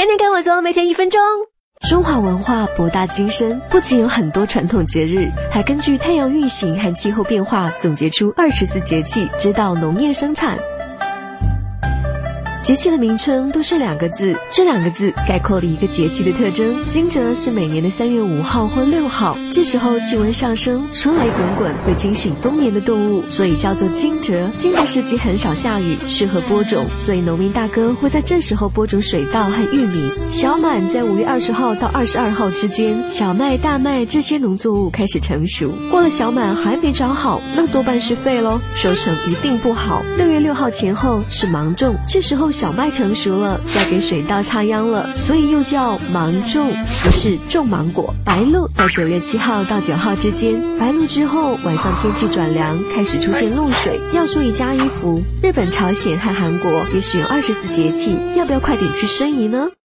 天天跟我做，每天一分钟。中华文化博大精深，不仅有很多传统节日，还根据太阳运行和气候变化总结出二十四节气，指导农业生产。节气的名称都是两个字，这两个字概括了一个节气的特征。惊蛰是每年的三月五号或六号，这时候气温上升，春雷滚滚，会惊醒冬眠的动物，所以叫做惊蛰。惊蛰时期很少下雨，适合播种，所以农民大哥会在这时候播种水稻和玉米。小满在五月二十号到二十二号之间，小麦、大麦这些农作物开始成熟。过了小满还没长好，那多半是废喽，收成一定不好。六月六号前后是芒种，这时候。小麦成熟了，要给水稻插秧了，所以又叫芒种，不是种芒果。白露在九月七号到九号之间，白露之后晚上天气转凉，开始出现露水，要注意加衣服。日本、朝鲜和韩国也使用二十四节气，要不要快点去申遗呢？